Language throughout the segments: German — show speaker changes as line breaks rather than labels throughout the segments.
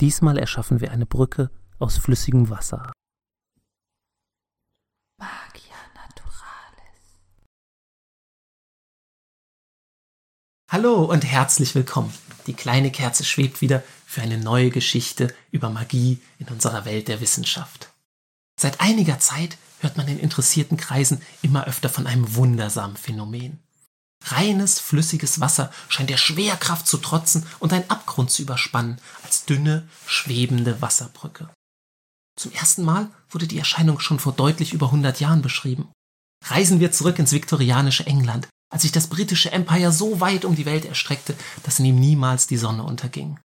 Diesmal erschaffen wir eine Brücke aus flüssigem Wasser.
Magia Naturalis.
Hallo und herzlich willkommen. Die kleine Kerze schwebt wieder für eine neue Geschichte über Magie in unserer Welt der Wissenschaft. Seit einiger Zeit hört man in interessierten Kreisen immer öfter von einem wundersamen Phänomen. Reines, flüssiges Wasser scheint der Schwerkraft zu trotzen und einen Abgrund zu überspannen, als dünne, schwebende Wasserbrücke. Zum ersten Mal wurde die Erscheinung schon vor deutlich über 100 Jahren beschrieben. Reisen wir zurück ins viktorianische England, als sich das britische Empire so weit um die Welt erstreckte, dass in ihm niemals die Sonne unterging.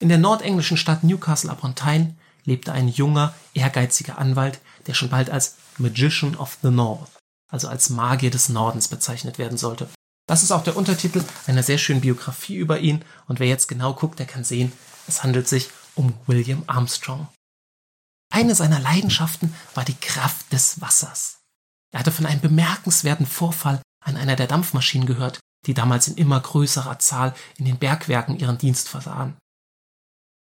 In der nordenglischen Stadt Newcastle upon Tyne lebte ein junger, ehrgeiziger Anwalt, der schon bald als Magician of the North also als Magier des Nordens bezeichnet werden sollte. Das ist auch der Untertitel einer sehr schönen Biografie über ihn und wer jetzt genau guckt, der kann sehen, es handelt sich um William Armstrong. Eine seiner Leidenschaften war die Kraft des Wassers. Er hatte von einem bemerkenswerten Vorfall an einer der Dampfmaschinen gehört, die damals in immer größerer Zahl in den Bergwerken ihren Dienst versahen.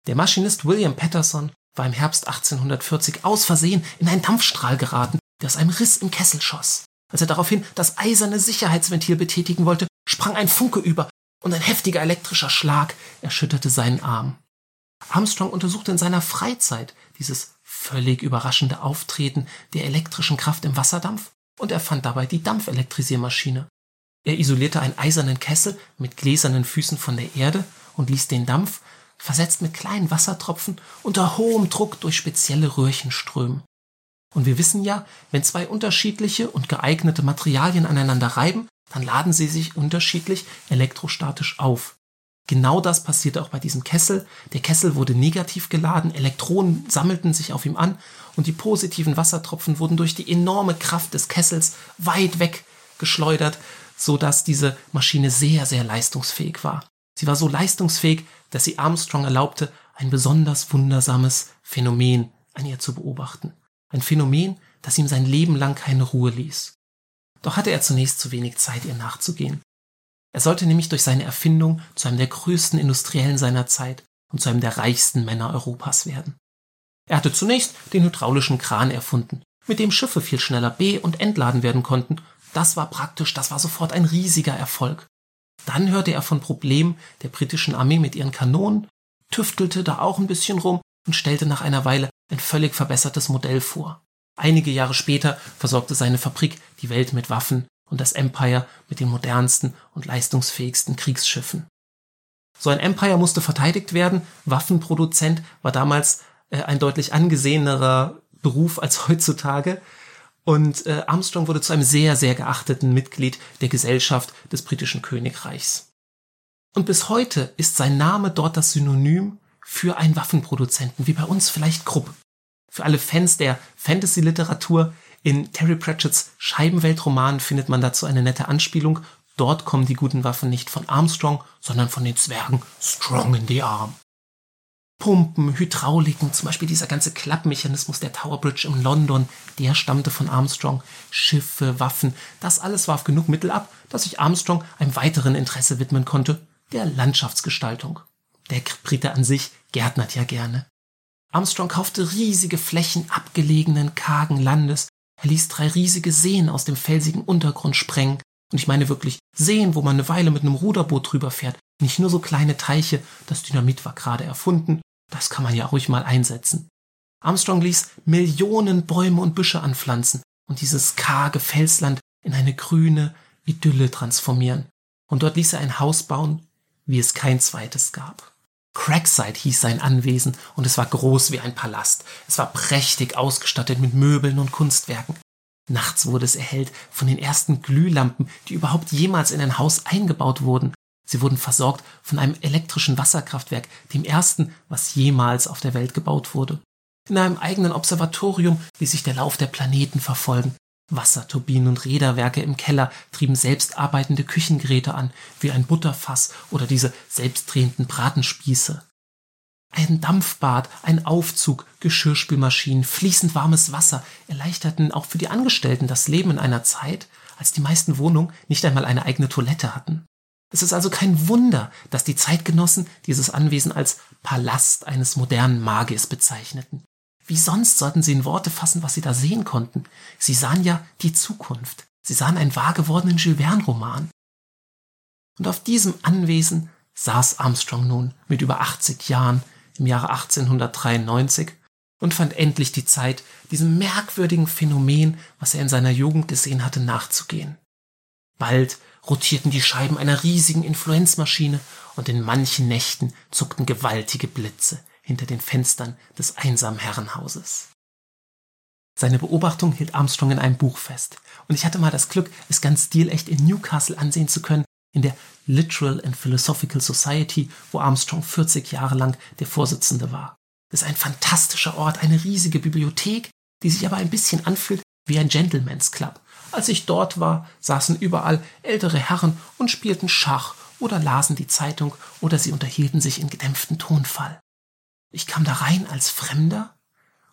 Der Maschinist William Patterson war im Herbst 1840 aus Versehen in einen Dampfstrahl geraten, der aus einem Riss im Kessel schoss. Als er daraufhin das eiserne Sicherheitsventil betätigen wollte, sprang ein Funke über und ein heftiger elektrischer Schlag erschütterte seinen Arm. Armstrong untersuchte in seiner Freizeit dieses völlig überraschende Auftreten der elektrischen Kraft im Wasserdampf und er fand dabei die Dampfelektrisiermaschine. Er isolierte einen eisernen Kessel mit gläsernen Füßen von der Erde und ließ den Dampf, versetzt mit kleinen Wassertropfen, unter hohem Druck durch spezielle Röhrchen strömen. Und wir wissen ja, wenn zwei unterschiedliche und geeignete Materialien aneinander reiben, dann laden sie sich unterschiedlich elektrostatisch auf. Genau das passierte auch bei diesem Kessel. Der Kessel wurde negativ geladen, Elektronen sammelten sich auf ihm an und die positiven Wassertropfen wurden durch die enorme Kraft des Kessels weit weg geschleudert, so dass diese Maschine sehr, sehr leistungsfähig war. Sie war so leistungsfähig, dass sie Armstrong erlaubte, ein besonders wundersames Phänomen an ihr zu beobachten ein Phänomen, das ihm sein Leben lang keine Ruhe ließ. Doch hatte er zunächst zu wenig Zeit, ihr nachzugehen. Er sollte nämlich durch seine Erfindung zu einem der größten Industriellen seiner Zeit und zu einem der reichsten Männer Europas werden. Er hatte zunächst den hydraulischen Kran erfunden, mit dem Schiffe viel schneller be- und entladen werden konnten. Das war praktisch, das war sofort ein riesiger Erfolg. Dann hörte er von Problemen der britischen Armee mit ihren Kanonen, tüftelte da auch ein bisschen rum und stellte nach einer Weile ein völlig verbessertes Modell vor. Einige Jahre später versorgte seine Fabrik die Welt mit Waffen und das Empire mit den modernsten und leistungsfähigsten Kriegsschiffen. So ein Empire musste verteidigt werden. Waffenproduzent war damals äh, ein deutlich angesehenerer Beruf als heutzutage. Und äh, Armstrong wurde zu einem sehr, sehr geachteten Mitglied der Gesellschaft des britischen Königreichs. Und bis heute ist sein Name dort das Synonym für einen Waffenproduzenten, wie bei uns vielleicht Krupp. Für alle Fans der Fantasy-Literatur in Terry Pratchett's Scheibenweltroman findet man dazu eine nette Anspielung. Dort kommen die guten Waffen nicht von Armstrong, sondern von den Zwergen Strong in the Arm. Pumpen, Hydrauliken, zum Beispiel dieser ganze Klappmechanismus der Tower Bridge in London, der stammte von Armstrong. Schiffe, Waffen, das alles warf genug Mittel ab, dass sich Armstrong einem weiteren Interesse widmen konnte, der Landschaftsgestaltung. Der Brite an sich gärtnert ja gerne. Armstrong kaufte riesige Flächen abgelegenen, kargen Landes. Er ließ drei riesige Seen aus dem felsigen Untergrund sprengen. Und ich meine wirklich Seen, wo man eine Weile mit einem Ruderboot drüber fährt. Nicht nur so kleine Teiche. Das Dynamit war gerade erfunden. Das kann man ja ruhig mal einsetzen. Armstrong ließ Millionen Bäume und Büsche anpflanzen und dieses karge Felsland in eine grüne Idylle transformieren. Und dort ließ er ein Haus bauen, wie es kein zweites gab. Crackside hieß sein Anwesen und es war groß wie ein Palast. Es war prächtig ausgestattet mit Möbeln und Kunstwerken. Nachts wurde es erhellt von den ersten Glühlampen, die überhaupt jemals in ein Haus eingebaut wurden. Sie wurden versorgt von einem elektrischen Wasserkraftwerk, dem ersten, was jemals auf der Welt gebaut wurde. In einem eigenen Observatorium ließ sich der Lauf der Planeten verfolgen. Wasserturbinen und Räderwerke im Keller trieben selbstarbeitende Küchengeräte an, wie ein Butterfass oder diese selbstdrehenden Bratenspieße. Ein Dampfbad, ein Aufzug, Geschirrspülmaschinen, fließend warmes Wasser erleichterten auch für die Angestellten das Leben in einer Zeit, als die meisten Wohnungen nicht einmal eine eigene Toilette hatten. Es ist also kein Wunder, dass die Zeitgenossen dieses Anwesen als Palast eines modernen Magiers bezeichneten. Wie sonst sollten sie in Worte fassen, was sie da sehen konnten? Sie sahen ja die Zukunft. Sie sahen einen wahr gewordenen Jules Verne-Roman. Und auf diesem Anwesen saß Armstrong nun mit über 80 Jahren im Jahre 1893 und fand endlich die Zeit, diesem merkwürdigen Phänomen, was er in seiner Jugend gesehen hatte, nachzugehen. Bald rotierten die Scheiben einer riesigen Influenzmaschine und in manchen Nächten zuckten gewaltige Blitze hinter den Fenstern des einsamen Herrenhauses. Seine Beobachtung hielt Armstrong in einem Buch fest, und ich hatte mal das Glück, es ganz stilecht in Newcastle ansehen zu können, in der Literal and Philosophical Society, wo Armstrong 40 Jahre lang der Vorsitzende war. Das ist ein fantastischer Ort, eine riesige Bibliothek, die sich aber ein bisschen anfühlt wie ein Gentleman's Club. Als ich dort war, saßen überall ältere Herren und spielten Schach oder lasen die Zeitung oder sie unterhielten sich in gedämpftem Tonfall. Ich kam da rein als Fremder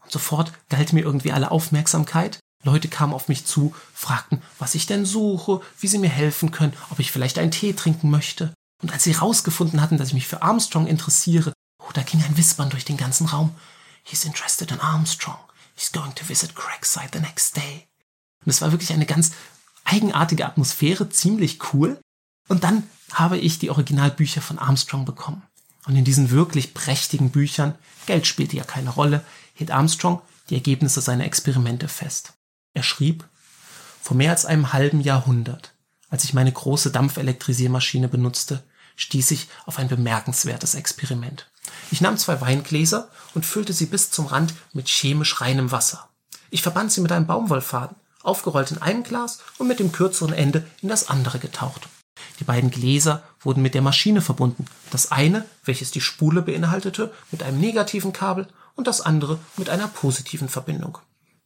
und sofort galt mir irgendwie alle Aufmerksamkeit Leute kamen auf mich zu, fragten, was ich denn suche, wie sie mir helfen können, ob ich vielleicht einen Tee trinken möchte. Und als sie herausgefunden hatten, dass ich mich für Armstrong interessiere, oh, da ging ein Wispern durch den ganzen Raum. He's interested in Armstrong. He's going to visit Crackside the next day. Und es war wirklich eine ganz eigenartige Atmosphäre, ziemlich cool. Und dann habe ich die Originalbücher von Armstrong bekommen. Und in diesen wirklich prächtigen Büchern, Geld spielte ja keine Rolle, hielt Armstrong die Ergebnisse seiner Experimente fest. Er schrieb, vor mehr als einem halben Jahrhundert, als ich meine große Dampfelektrisiermaschine benutzte, stieß ich auf ein bemerkenswertes Experiment. Ich nahm zwei Weingläser und füllte sie bis zum Rand mit chemisch reinem Wasser. Ich verband sie mit einem Baumwollfaden, aufgerollt in einem Glas und mit dem kürzeren Ende in das andere getaucht. Die beiden Gläser wurden mit der Maschine verbunden, das eine, welches die Spule beinhaltete, mit einem negativen Kabel und das andere mit einer positiven Verbindung.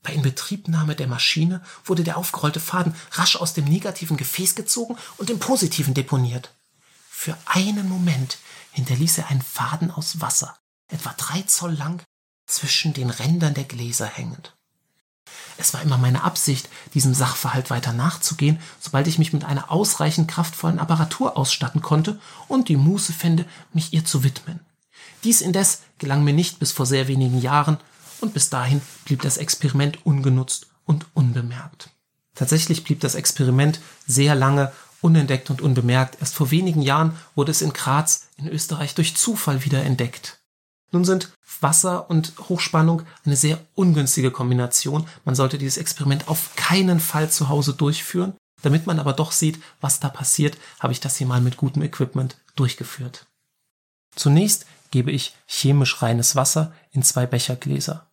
Bei Inbetriebnahme der Maschine wurde der aufgerollte Faden rasch aus dem negativen Gefäß gezogen und im positiven deponiert. Für einen Moment hinterließ er einen Faden aus Wasser, etwa drei Zoll lang, zwischen den Rändern der Gläser hängend. Es war immer meine Absicht, diesem Sachverhalt weiter nachzugehen, sobald ich mich mit einer ausreichend kraftvollen Apparatur ausstatten konnte und die Muße fände, mich ihr zu widmen. Dies indes gelang mir nicht bis vor sehr wenigen Jahren, und bis dahin blieb das Experiment ungenutzt und unbemerkt. Tatsächlich blieb das Experiment sehr lange unentdeckt und unbemerkt. Erst vor wenigen Jahren wurde es in Graz in Österreich durch Zufall wieder entdeckt. Nun sind Wasser und Hochspannung eine sehr ungünstige Kombination. Man sollte dieses Experiment auf keinen Fall zu Hause durchführen. Damit man aber doch sieht, was da passiert, habe ich das hier mal mit gutem Equipment durchgeführt. Zunächst gebe ich chemisch reines Wasser in zwei Bechergläser.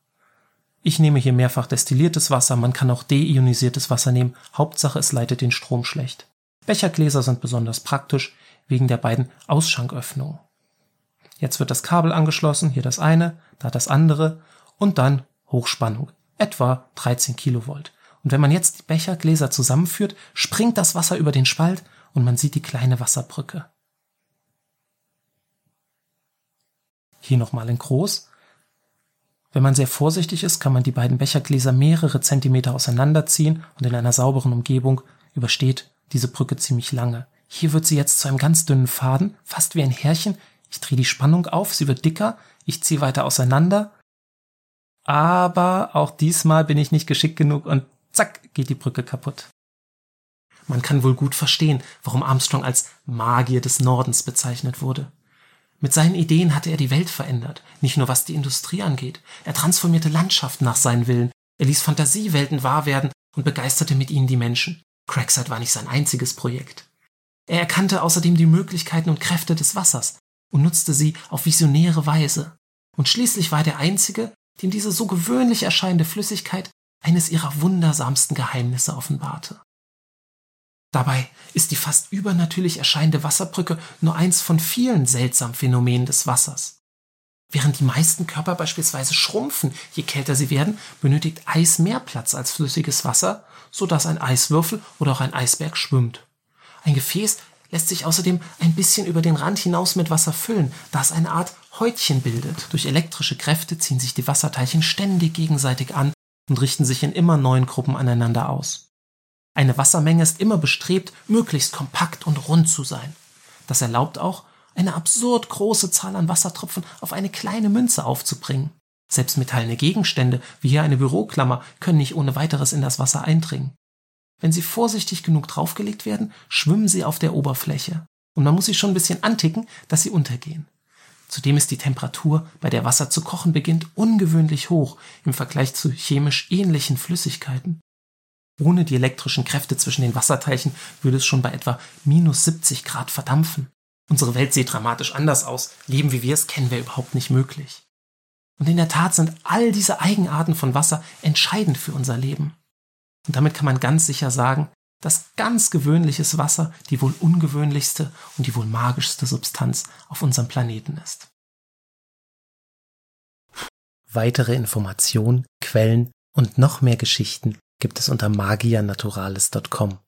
Ich nehme hier mehrfach destilliertes Wasser, man kann auch deionisiertes Wasser nehmen, Hauptsache es leitet den Strom schlecht. Bechergläser sind besonders praktisch wegen der beiden Ausschanköffnungen. Jetzt wird das Kabel angeschlossen, hier das eine, da das andere und dann Hochspannung, etwa 13 Kilovolt. Und wenn man jetzt die Bechergläser zusammenführt, springt das Wasser über den Spalt und man sieht die kleine Wasserbrücke. Hier nochmal in groß. Wenn man sehr vorsichtig ist, kann man die beiden Bechergläser mehrere Zentimeter auseinanderziehen und in einer sauberen Umgebung übersteht diese Brücke ziemlich lange. Hier wird sie jetzt zu einem ganz dünnen Faden, fast wie ein Härchen. Ich drehe die Spannung auf, sie wird dicker, ich ziehe weiter auseinander. Aber auch diesmal bin ich nicht geschickt genug und zack geht die Brücke kaputt. Man kann wohl gut verstehen, warum Armstrong als Magier des Nordens bezeichnet wurde. Mit seinen Ideen hatte er die Welt verändert, nicht nur was die Industrie angeht. Er transformierte Landschaften nach seinen Willen, er ließ Fantasiewelten wahr werden und begeisterte mit ihnen die Menschen. Crackside war nicht sein einziges Projekt. Er erkannte außerdem die Möglichkeiten und Kräfte des Wassers und nutzte sie auf visionäre Weise. Und schließlich war er der Einzige, dem diese so gewöhnlich erscheinende Flüssigkeit eines ihrer wundersamsten Geheimnisse offenbarte. Dabei ist die fast übernatürlich erscheinende Wasserbrücke nur eins von vielen seltsamen Phänomenen des Wassers. Während die meisten Körper beispielsweise schrumpfen, je kälter sie werden, benötigt Eis mehr Platz als flüssiges Wasser, so dass ein Eiswürfel oder auch ein Eisberg schwimmt. Ein Gefäß lässt sich außerdem ein bisschen über den Rand hinaus mit Wasser füllen, da es eine Art Häutchen bildet. Durch elektrische Kräfte ziehen sich die Wasserteilchen ständig gegenseitig an und richten sich in immer neuen Gruppen aneinander aus. Eine Wassermenge ist immer bestrebt, möglichst kompakt und rund zu sein. Das erlaubt auch, eine absurd große Zahl an Wassertropfen auf eine kleine Münze aufzubringen. Selbst metallene Gegenstände, wie hier eine Büroklammer, können nicht ohne weiteres in das Wasser eindringen. Wenn sie vorsichtig genug draufgelegt werden, schwimmen sie auf der Oberfläche. Und man muss sie schon ein bisschen anticken, dass sie untergehen. Zudem ist die Temperatur, bei der Wasser zu kochen beginnt, ungewöhnlich hoch im Vergleich zu chemisch ähnlichen Flüssigkeiten. Ohne die elektrischen Kräfte zwischen den Wasserteilchen würde es schon bei etwa minus 70 Grad verdampfen. Unsere Welt sieht dramatisch anders aus. Leben wie wir es kennen wir überhaupt nicht möglich. Und in der Tat sind all diese Eigenarten von Wasser entscheidend für unser Leben. Und damit kann man ganz sicher sagen, dass ganz gewöhnliches Wasser die wohl ungewöhnlichste und die wohl magischste Substanz auf unserem Planeten ist. Weitere Informationen, Quellen und noch mehr Geschichten gibt es unter magianaturalis.com.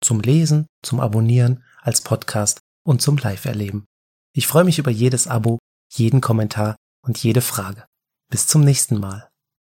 Zum Lesen, zum Abonnieren, als Podcast und zum Live-Erleben. Ich freue mich über jedes Abo, jeden Kommentar und jede Frage. Bis zum nächsten Mal.